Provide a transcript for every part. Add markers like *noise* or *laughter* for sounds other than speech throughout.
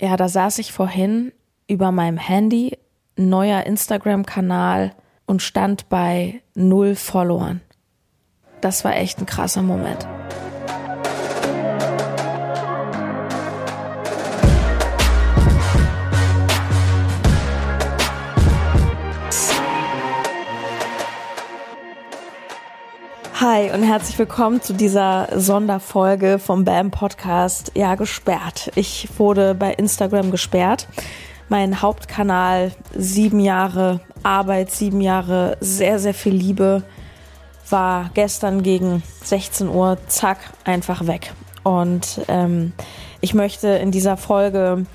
Ja, da saß ich vorhin über meinem Handy, neuer Instagram-Kanal und stand bei null Followern. Das war echt ein krasser Moment. Hi und herzlich willkommen zu dieser Sonderfolge vom BAM Podcast. Ja, gesperrt. Ich wurde bei Instagram gesperrt. Mein Hauptkanal, sieben Jahre Arbeit, sieben Jahre sehr, sehr viel Liebe, war gestern gegen 16 Uhr, zack, einfach weg. Und ähm, ich möchte in dieser Folge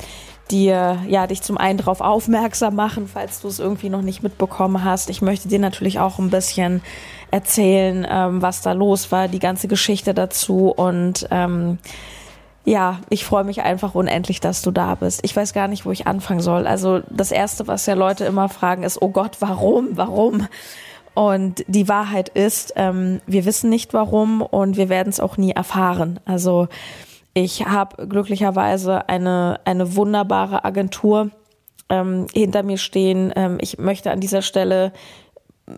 dir, ja, dich zum einen darauf aufmerksam machen, falls du es irgendwie noch nicht mitbekommen hast. Ich möchte dir natürlich auch ein bisschen erzählen, ähm, was da los war, die ganze Geschichte dazu und ähm, ja, ich freue mich einfach unendlich, dass du da bist. Ich weiß gar nicht, wo ich anfangen soll. Also das Erste, was ja Leute immer fragen, ist, oh Gott, warum, warum? Und die Wahrheit ist, ähm, wir wissen nicht warum und wir werden es auch nie erfahren. Also ich habe glücklicherweise eine, eine wunderbare Agentur ähm, hinter mir stehen. Ähm, ich möchte an dieser Stelle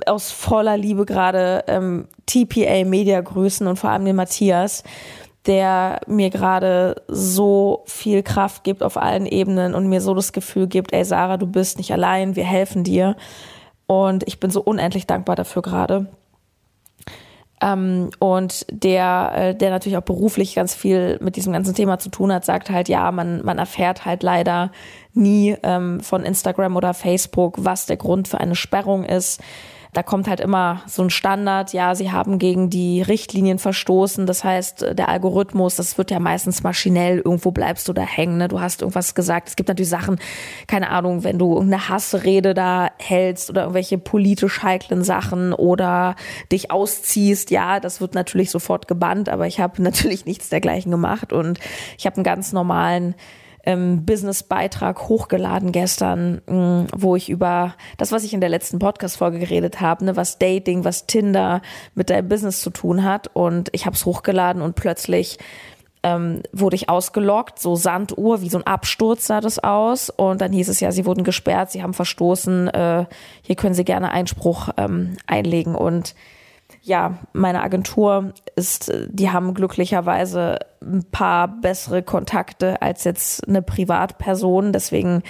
aus voller Liebe gerade ähm, TPA Media grüßen und vor allem den Matthias, der mir gerade so viel Kraft gibt auf allen Ebenen und mir so das Gefühl gibt, ey Sarah, du bist nicht allein, wir helfen dir. Und ich bin so unendlich dankbar dafür gerade. Ähm, und der, äh, der natürlich auch beruflich ganz viel mit diesem ganzen Thema zu tun hat, sagt halt, ja, man, man erfährt halt leider nie ähm, von Instagram oder Facebook, was der Grund für eine Sperrung ist. Da kommt halt immer so ein Standard, ja, sie haben gegen die Richtlinien verstoßen. Das heißt, der Algorithmus, das wird ja meistens maschinell, irgendwo bleibst du da hängen. Ne? Du hast irgendwas gesagt. Es gibt natürlich Sachen, keine Ahnung, wenn du irgendeine Hassrede da hältst oder irgendwelche politisch heiklen Sachen oder dich ausziehst, ja, das wird natürlich sofort gebannt, aber ich habe *laughs* natürlich nichts dergleichen gemacht und ich habe einen ganz normalen ähm, Business-Beitrag hochgeladen gestern, mh, mm, wo ich über das, was ich in der letzten Podcast-Folge geredet habe, ne, was Dating, was Tinder mit deinem Business zu tun hat. Und ich habe es hochgeladen und plötzlich ähm, wurde ich ausgelockt, so Sanduhr, wie so ein Absturz sah das aus. Und dann hieß es ja, sie wurden gesperrt, sie haben verstoßen, äh, hier können sie gerne Einspruch ähm, einlegen. Und ja, meine Agentur ist, die haben glücklicherweise ein paar bessere Kontakte als jetzt eine Privatperson. Deswegen,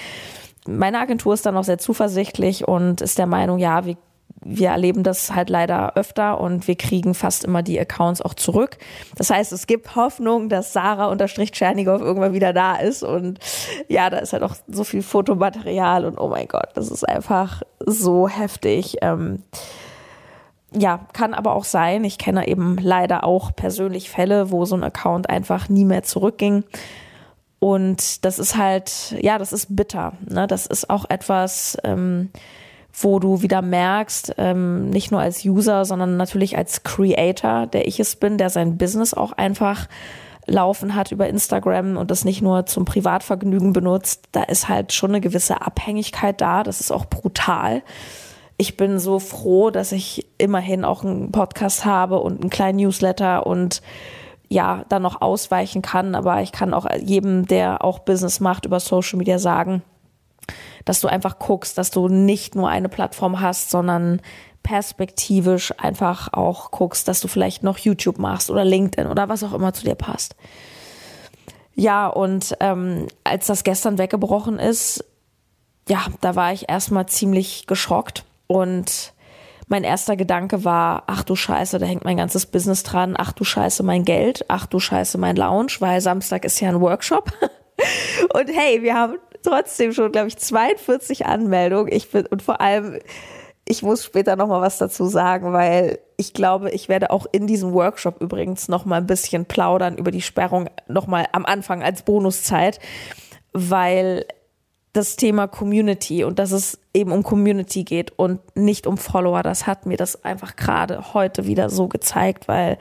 meine Agentur ist dann auch sehr zuversichtlich und ist der Meinung, ja, wir wir erleben das halt leider öfter und wir kriegen fast immer die Accounts auch zurück. Das heißt, es gibt Hoffnung, dass Sarah unterstrich Tschernigow irgendwann wieder da ist und ja, da ist halt auch so viel Fotomaterial und oh mein Gott, das ist einfach so heftig. Ähm, ja, kann aber auch sein. Ich kenne eben leider auch persönlich Fälle, wo so ein Account einfach nie mehr zurückging. Und das ist halt, ja, das ist bitter. Ne? Das ist auch etwas, ähm, wo du wieder merkst, ähm, nicht nur als User, sondern natürlich als Creator, der ich es bin, der sein Business auch einfach laufen hat über Instagram und das nicht nur zum Privatvergnügen benutzt, da ist halt schon eine gewisse Abhängigkeit da. Das ist auch brutal ich bin so froh, dass ich immerhin auch einen Podcast habe und einen kleinen Newsletter und ja, dann noch ausweichen kann. Aber ich kann auch jedem, der auch Business macht, über Social Media sagen, dass du einfach guckst, dass du nicht nur eine Plattform hast, sondern perspektivisch einfach auch guckst, dass du vielleicht noch YouTube machst oder LinkedIn oder was auch immer zu dir passt. Ja, und ähm, als das gestern weggebrochen ist, ja, da war ich erstmal ziemlich geschockt und mein erster Gedanke war, ach du Scheiße, da hängt mein ganzes Business dran, ach du Scheiße, mein Geld, ach du Scheiße, mein Lounge, weil Samstag ist ja ein Workshop. *laughs* Und hey, wir haben trotzdem schon, glaube ich, 42 Anmeldungen. Ich bin, und vor allem, ich muss später nochmal was dazu sagen, weil ich glaube, ich werde auch in diesem Workshop übrigens nochmal ein bisschen plaudern über die Sperrung nochmal am Anfang als Bonuszeit, weil das Thema Community und dass es eben um Community geht und nicht um Follower. Das hat mir das einfach gerade heute wieder so gezeigt, weil,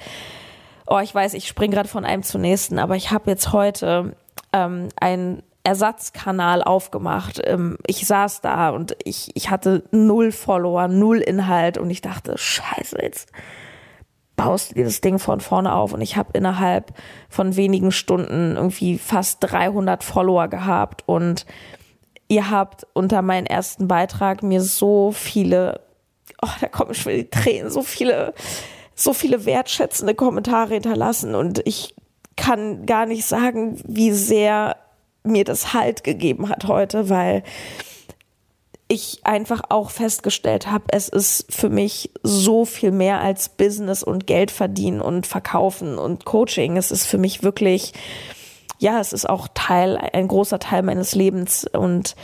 oh, ich weiß, ich springe gerade von einem zum nächsten, aber ich habe jetzt heute ähm, einen Ersatzkanal aufgemacht. Ähm, ich saß da und ich, ich hatte null Follower, null Inhalt und ich dachte, scheiße, jetzt baust du dir das Ding von vorne auf und ich habe innerhalb von wenigen Stunden irgendwie fast 300 Follower gehabt und ihr habt unter meinen ersten Beitrag mir so viele, oh, da kommen schon die Tränen, so viele, so viele wertschätzende Kommentare hinterlassen und ich kann gar nicht sagen, wie sehr mir das Halt gegeben hat heute, weil ich einfach auch festgestellt habe, es ist für mich so viel mehr als Business und Geld verdienen und verkaufen und Coaching. Es ist für mich wirklich, ja, es ist auch Teil, ein großer Teil meines Lebens und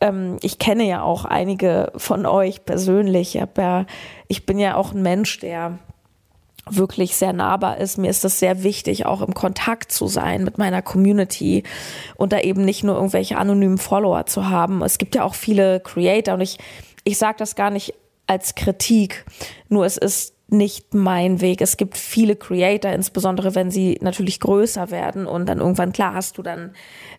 ähm, ich kenne ja auch einige von euch persönlich. Ich, ja, ich bin ja auch ein Mensch, der wirklich sehr nahbar ist. Mir ist das sehr wichtig, auch im Kontakt zu sein mit meiner Community und da eben nicht nur irgendwelche anonymen Follower zu haben. Es gibt ja auch viele Creator und ich, ich sage das gar nicht als Kritik, nur es ist nicht mein Weg. Es gibt viele Creator, insbesondere wenn sie natürlich größer werden und dann irgendwann, klar, hast du dann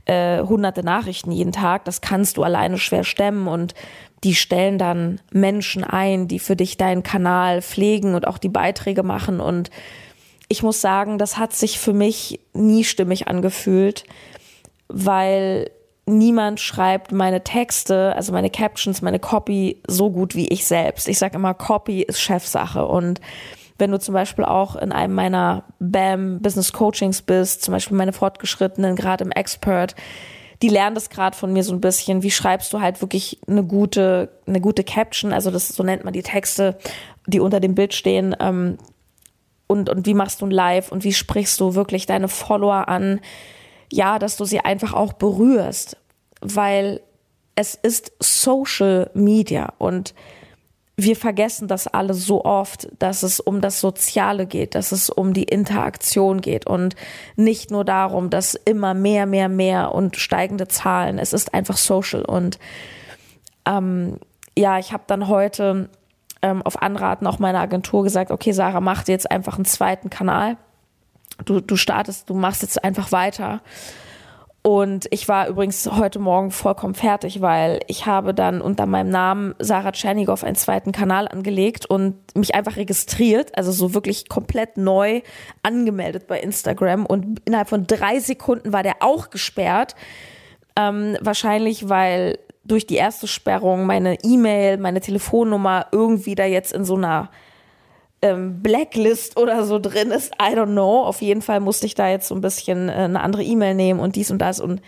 äh, hunderte Nachrichten jeden Tag. Das kannst du alleine schwer stemmen und die stellen dann Menschen ein, die für dich deinen Kanal pflegen und auch die Beiträge machen. Und ich muss sagen, das hat sich für mich nie stimmig angefühlt, weil niemand schreibt meine Texte, also meine Captions, meine Copy so gut wie ich selbst. Ich sage immer, Copy ist Chefsache. Und wenn du zum Beispiel auch in einem meiner BAM Business Coachings bist, zum Beispiel meine Fortgeschrittenen, gerade im Expert, die lernen das gerade von mir so ein bisschen. Wie schreibst du halt wirklich eine gute, eine gute Caption? Also das, so nennt man die Texte, die unter dem Bild stehen. Ähm, und, und wie machst du ein Live und wie sprichst du wirklich deine Follower an? Ja, dass du sie einfach auch berührst, weil es ist Social Media und wir vergessen das alle so oft, dass es um das Soziale geht, dass es um die Interaktion geht und nicht nur darum, dass immer mehr, mehr, mehr und steigende Zahlen. Es ist einfach social. Und ähm, ja, ich habe dann heute ähm, auf Anraten auch meiner Agentur gesagt, okay, Sarah, mach dir jetzt einfach einen zweiten Kanal. Du, du startest, du machst jetzt einfach weiter. Und ich war übrigens heute Morgen vollkommen fertig, weil ich habe dann unter meinem Namen Sarah Tschernigow einen zweiten Kanal angelegt und mich einfach registriert, also so wirklich komplett neu angemeldet bei Instagram. Und innerhalb von drei Sekunden war der auch gesperrt. Ähm, wahrscheinlich, weil durch die erste Sperrung meine E-Mail, meine Telefonnummer irgendwie da jetzt in so einer ähm, Blacklist oder so drin ist. I don't know. Auf jeden Fall musste ich da jetzt so ein bisschen äh, eine andere E-Mail nehmen und dies und das und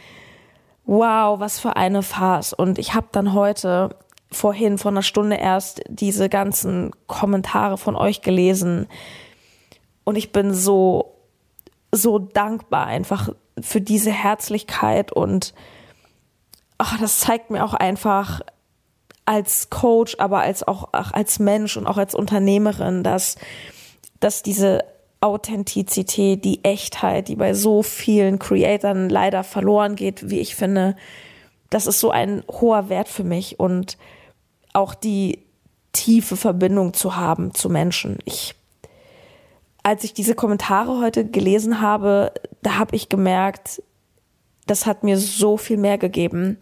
wow, was für eine Farce. Und ich habe dann heute vorhin vor einer Stunde erst diese ganzen Kommentare von euch gelesen und ich bin so so dankbar einfach für diese Herzlichkeit und ach, das zeigt mir auch einfach, als Coach, aber als auch, auch als Mensch und auch als Unternehmerin, dass, dass diese Authentizität, die Echtheit, die bei so vielen Creatoren leider verloren geht, wie ich finde, das ist so ein hoher Wert für mich und auch die tiefe Verbindung zu haben zu Menschen. Ich, als ich diese Kommentare heute gelesen habe, da habe ich gemerkt, das hat mir so viel mehr gegeben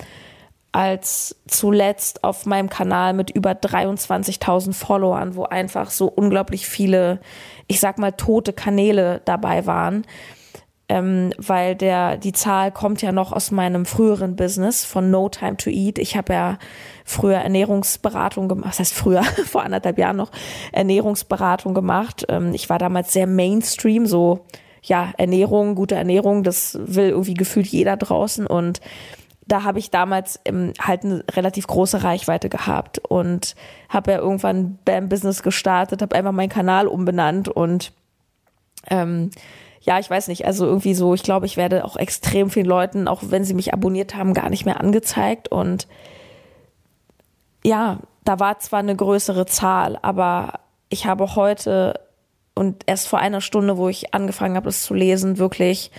als zuletzt auf meinem Kanal mit über 23.000 Followern, wo einfach so unglaublich viele, ich sag mal, tote Kanäle dabei waren. Ähm, weil der die Zahl kommt ja noch aus meinem früheren Business von No Time to Eat. Ich habe ja früher Ernährungsberatung gemacht, das heißt früher *laughs* vor anderthalb Jahren noch Ernährungsberatung gemacht. Ähm, ich war damals sehr Mainstream, so ja Ernährung, gute Ernährung, das will irgendwie gefühlt jeder draußen und da habe ich damals ähm, halt eine relativ große Reichweite gehabt und habe ja irgendwann beim Business gestartet, habe einfach meinen Kanal umbenannt und ähm, ja, ich weiß nicht, also irgendwie so, ich glaube, ich werde auch extrem vielen Leuten, auch wenn sie mich abonniert haben, gar nicht mehr angezeigt und ja, da war zwar eine größere Zahl, aber ich habe heute und erst vor einer Stunde, wo ich angefangen habe, das zu lesen, wirklich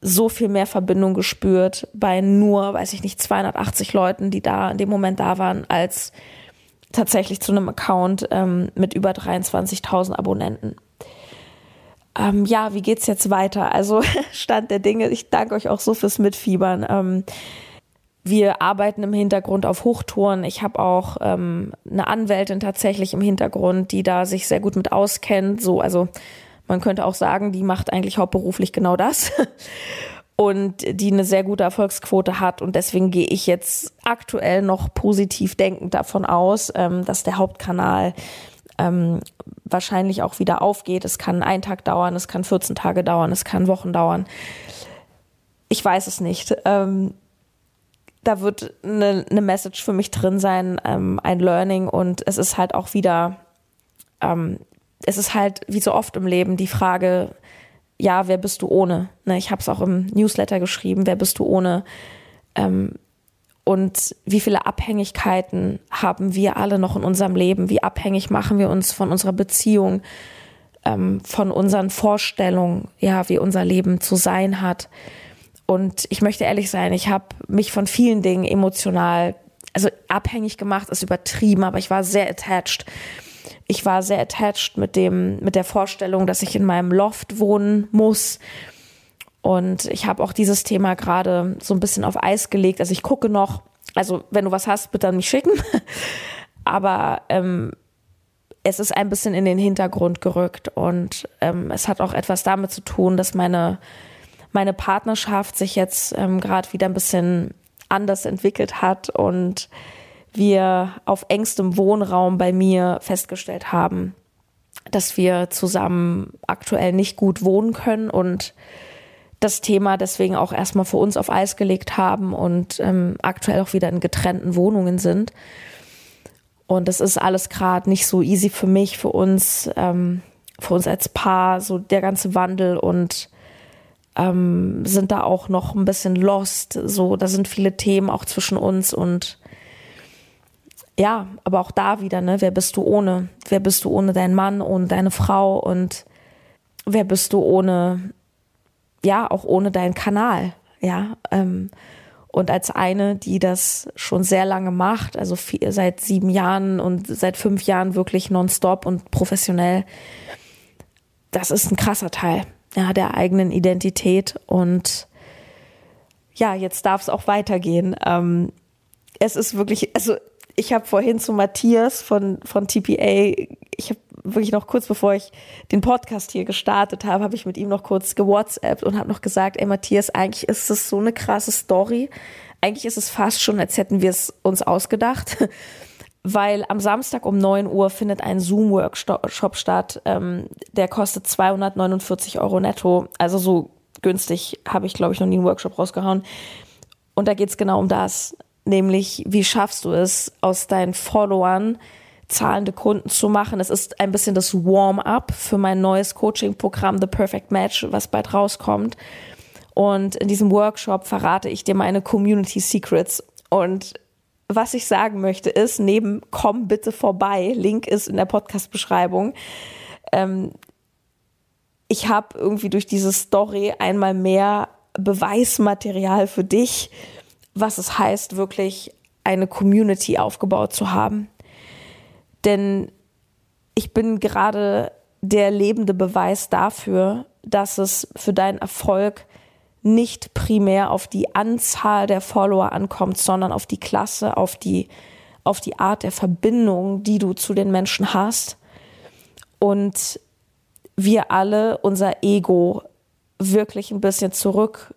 so viel mehr Verbindung gespürt bei nur, weiß ich nicht, 280 Leuten, die da in dem Moment da waren, als tatsächlich zu einem Account ähm, mit über 23.000 Abonnenten. Ähm, ja, wie geht's jetzt weiter? Also *laughs* Stand der Dinge. Ich danke euch auch so fürs Mitfiebern. Ähm, wir arbeiten im Hintergrund auf Hochtouren. Ich habe auch ähm, eine Anwältin tatsächlich im Hintergrund, die da sich sehr gut mit auskennt. So, also man könnte auch sagen, die macht eigentlich hauptberuflich genau das. *laughs* und die eine sehr gute Erfolgsquote hat. Und deswegen gehe ich jetzt aktuell noch positiv denkend davon aus, ähm, dass der Hauptkanal ähm, wahrscheinlich auch wieder aufgeht. Es kann einen Tag dauern, es kann 14 Tage dauern, es kann Wochen dauern. Ich weiß es nicht. Ähm, da wird eine, eine Message für mich drin sein, ein Learning und es ist halt auch wieder, es ist halt wie so oft im Leben die Frage, ja, wer bist du ohne? Ne, ich habe es auch im Newsletter geschrieben, wer bist du ohne? Ähm, und wie viele Abhängigkeiten haben wir alle noch in unserem Leben? Wie abhängig machen wir uns von unserer Beziehung, ähm, von unseren Vorstellungen, ja, wie unser Leben zu sein hat? Und ich möchte ehrlich sein, ich habe mich von vielen Dingen emotional, also abhängig gemacht, ist übertrieben, aber ich war sehr attached. Ich war sehr attached mit dem, mit der Vorstellung, dass ich in meinem Loft wohnen muss. Und ich habe auch dieses Thema gerade so ein bisschen auf Eis gelegt. Also ich gucke noch, also wenn du was hast, bitte an mich schicken. *laughs* Aber ähm, es ist ein bisschen in den Hintergrund gerückt und ähm, es hat auch etwas damit zu tun, dass meine meine Partnerschaft sich jetzt ähm, gerade wieder ein bisschen anders entwickelt hat und wir auf engstem Wohnraum bei mir festgestellt haben, dass wir zusammen aktuell nicht gut wohnen können und das Thema deswegen auch erstmal für uns auf Eis gelegt haben und ähm, aktuell auch wieder in getrennten Wohnungen sind. Und das ist alles gerade nicht so easy für mich, für uns, ähm, für uns als Paar, so der ganze Wandel und ähm, sind da auch noch ein bisschen lost. So, da sind viele Themen auch zwischen uns und ja, aber auch da wieder, ne, wer bist du ohne? Wer bist du ohne deinen Mann, ohne deine Frau und wer bist du ohne, ja, auch ohne deinen Kanal, ja. Ähm, und als eine, die das schon sehr lange macht, also vier, seit sieben Jahren und seit fünf Jahren wirklich nonstop und professionell, das ist ein krasser Teil ja, der eigenen Identität. Und ja, jetzt darf es auch weitergehen. Ähm, es ist wirklich, also ich habe vorhin zu Matthias von, von TPA, ich habe wirklich noch kurz bevor ich den Podcast hier gestartet habe, habe ich mit ihm noch kurz gewhatsappt und habe noch gesagt, ey Matthias, eigentlich ist das so eine krasse Story. Eigentlich ist es fast schon, als hätten wir es uns ausgedacht *laughs* weil am Samstag um 9 Uhr findet ein Zoom-Workshop statt. Ähm, der kostet 249 Euro netto. Also so günstig habe ich, glaube ich, noch nie einen Workshop rausgehauen. Und da geht es genau um das. Nämlich, wie schaffst du es, aus deinen Followern zahlende Kunden zu machen? Es ist ein bisschen das Warm-up für mein neues Coaching-Programm The Perfect Match, was bald rauskommt. Und in diesem Workshop verrate ich dir meine Community Secrets. Und was ich sagen möchte, ist, neben komm bitte vorbei, Link ist in der Podcast-Beschreibung. Ähm, ich habe irgendwie durch diese Story einmal mehr Beweismaterial für dich, was es heißt, wirklich eine Community aufgebaut zu haben. Denn ich bin gerade der lebende Beweis dafür, dass es für deinen Erfolg nicht primär auf die Anzahl der Follower ankommt, sondern auf die Klasse, auf die, auf die Art der Verbindung, die du zu den Menschen hast. Und wir alle unser Ego wirklich ein bisschen zurück,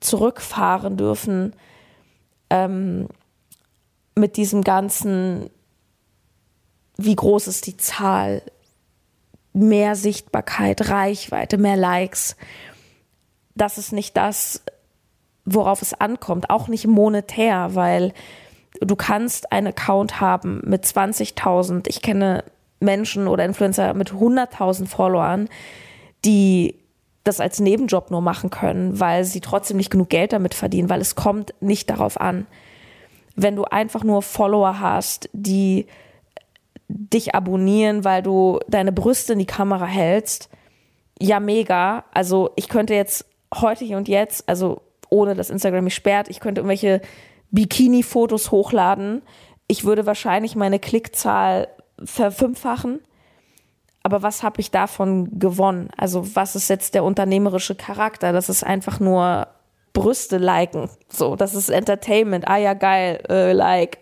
zurückfahren dürfen ähm, mit diesem ganzen, wie groß ist die Zahl, mehr Sichtbarkeit, Reichweite, mehr Likes. Das ist nicht das, worauf es ankommt, auch nicht monetär, weil du kannst einen Account haben mit 20.000. Ich kenne Menschen oder Influencer mit 100.000 Followern, die das als Nebenjob nur machen können, weil sie trotzdem nicht genug Geld damit verdienen, weil es kommt nicht darauf an. Wenn du einfach nur Follower hast, die dich abonnieren, weil du deine Brüste in die Kamera hältst, ja mega. Also ich könnte jetzt heute hier und jetzt, also ohne dass Instagram mich sperrt, ich könnte irgendwelche Bikini-Fotos hochladen. Ich würde wahrscheinlich meine Klickzahl verfünffachen. Aber was habe ich davon gewonnen? Also was ist jetzt der unternehmerische Charakter? Das ist einfach nur Brüste liken. So, das ist Entertainment. Ah ja, geil, äh, like.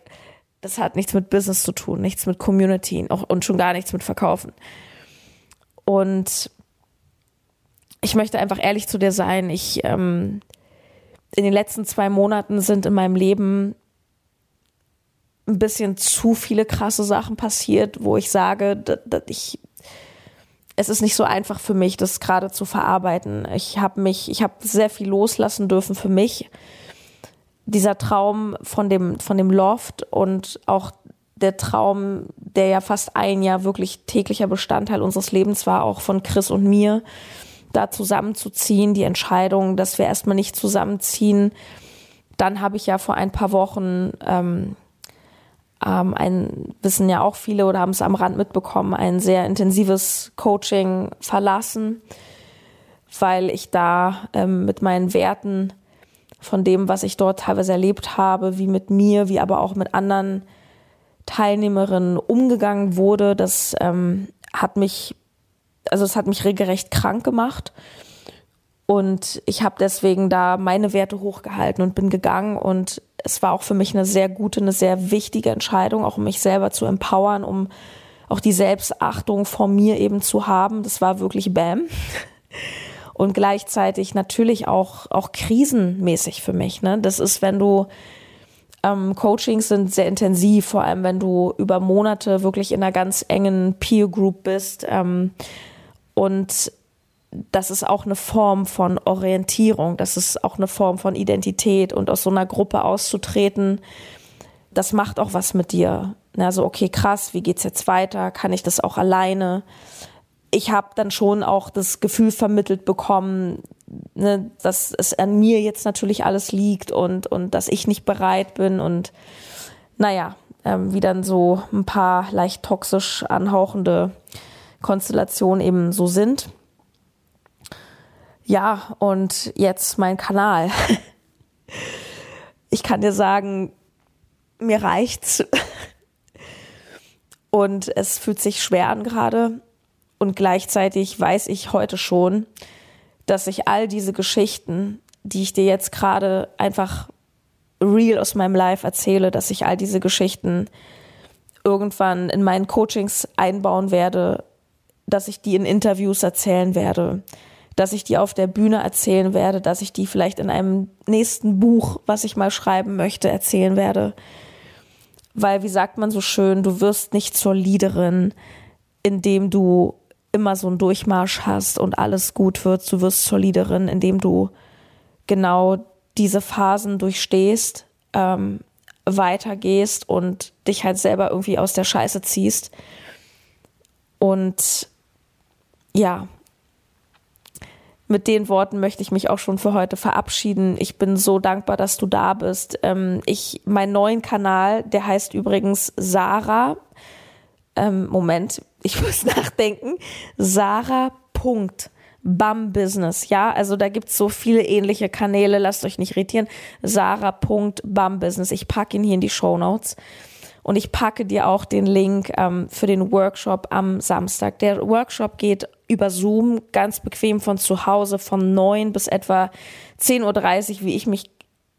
Das hat nichts mit Business zu tun, nichts mit Community auch, und schon gar nichts mit Verkaufen. Und ich möchte einfach ehrlich zu dir sein. Ich ähm, in den letzten zwei Monaten sind in meinem Leben ein bisschen zu viele krasse Sachen passiert, wo ich sage, dass ich es ist nicht so einfach für mich, das gerade zu verarbeiten. Ich habe mich, ich habe sehr viel loslassen dürfen für mich. Dieser Traum von dem, von dem Loft und auch der Traum, der ja fast ein Jahr wirklich täglicher Bestandteil unseres Lebens war, auch von Chris und mir, da zusammenzuziehen, die Entscheidung, dass wir erstmal nicht zusammenziehen. Dann habe ich ja vor ein paar Wochen ähm, ähm, ein, wissen ja auch viele oder haben es am Rand mitbekommen, ein sehr intensives Coaching verlassen, weil ich da ähm, mit meinen Werten von dem, was ich dort teilweise erlebt habe, wie mit mir, wie aber auch mit anderen Teilnehmerinnen umgegangen wurde, das ähm, hat mich, also es hat mich regelrecht krank gemacht. Und ich habe deswegen da meine Werte hochgehalten und bin gegangen und es war auch für mich eine sehr gute, eine sehr wichtige Entscheidung, auch um mich selber zu empowern, um auch die Selbstachtung vor mir eben zu haben. Das war wirklich Bam. *laughs* Und gleichzeitig natürlich auch, auch krisenmäßig für mich. Ne? Das ist, wenn du ähm, Coachings sind sehr intensiv, vor allem wenn du über Monate wirklich in einer ganz engen Peer Group bist. Ähm, und das ist auch eine Form von Orientierung, das ist auch eine Form von Identität und aus so einer Gruppe auszutreten, das macht auch was mit dir. Also okay, krass, wie geht's jetzt weiter? Kann ich das auch alleine? Ich habe dann schon auch das Gefühl vermittelt bekommen, ne, dass es an mir jetzt natürlich alles liegt und und dass ich nicht bereit bin und naja, ähm, wie dann so ein paar leicht toxisch anhauchende Konstellationen eben so sind. Ja, und jetzt mein Kanal. Ich kann dir sagen, mir reicht's. Und es fühlt sich schwer an gerade. Und gleichzeitig weiß ich heute schon, dass ich all diese Geschichten, die ich dir jetzt gerade einfach real aus meinem Life erzähle, dass ich all diese Geschichten irgendwann in meinen Coachings einbauen werde, dass ich die in Interviews erzählen werde, dass ich die auf der Bühne erzählen werde, dass ich die vielleicht in einem nächsten Buch, was ich mal schreiben möchte, erzählen werde. Weil, wie sagt man so schön, du wirst nicht zur Leaderin, indem du immer so einen Durchmarsch hast und alles gut wird. Du wirst zur Leaderin, indem du genau diese Phasen durchstehst, ähm, weitergehst und dich halt selber irgendwie aus der Scheiße ziehst. Und ja, mit den Worten möchte ich mich auch schon für heute verabschieden. Ich bin so dankbar, dass du da bist. Ähm, ich, meinen neuen Kanal, der heißt übrigens Sarah. Ähm, Moment, ich *laughs* muss nachdenken. Sarah. Bam Business, ja, also da gibt's so viele ähnliche Kanäle, lasst euch nicht irritieren. Sarah.bam Business. Ich packe ihn hier in die Show Notes. Und ich packe dir auch den Link ähm, für den Workshop am Samstag. Der Workshop geht über Zoom ganz bequem von zu Hause von neun bis etwa 10.30 Uhr, wie ich mich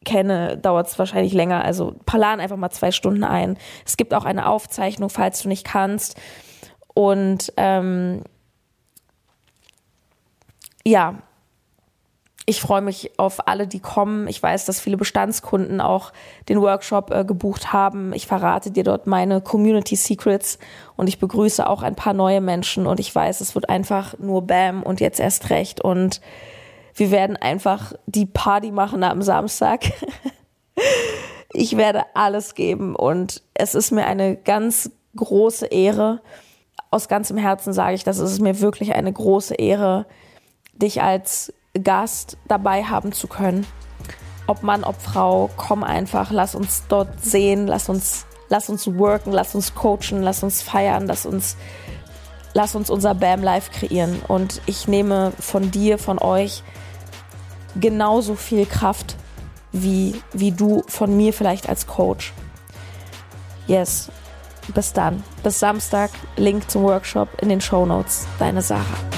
kenne, dauert es wahrscheinlich länger. Also plan einfach mal zwei Stunden ein. Es gibt auch eine Aufzeichnung, falls du nicht kannst. Und ähm, ja, ich freue mich auf alle, die kommen. Ich weiß, dass viele Bestandskunden auch den Workshop äh, gebucht haben. Ich verrate dir dort meine Community Secrets und ich begrüße auch ein paar neue Menschen und ich weiß, es wird einfach nur Bam und jetzt erst recht und wir werden einfach die Party machen am Samstag. *laughs* ich werde alles geben und es ist mir eine ganz große Ehre. Aus ganzem Herzen sage ich, das ist mir wirklich eine große Ehre, dich als Gast dabei haben zu können. Ob Mann, ob Frau, komm einfach, lass uns dort sehen, lass uns, lass uns worken, lass uns coachen, lass uns feiern, lass uns, lass uns unser BAM Live kreieren. Und ich nehme von dir, von euch genauso viel Kraft wie, wie du von mir vielleicht als Coach. Yes. Bis dann. Bis Samstag. Link zum Workshop in den Show Notes. Deine Sarah.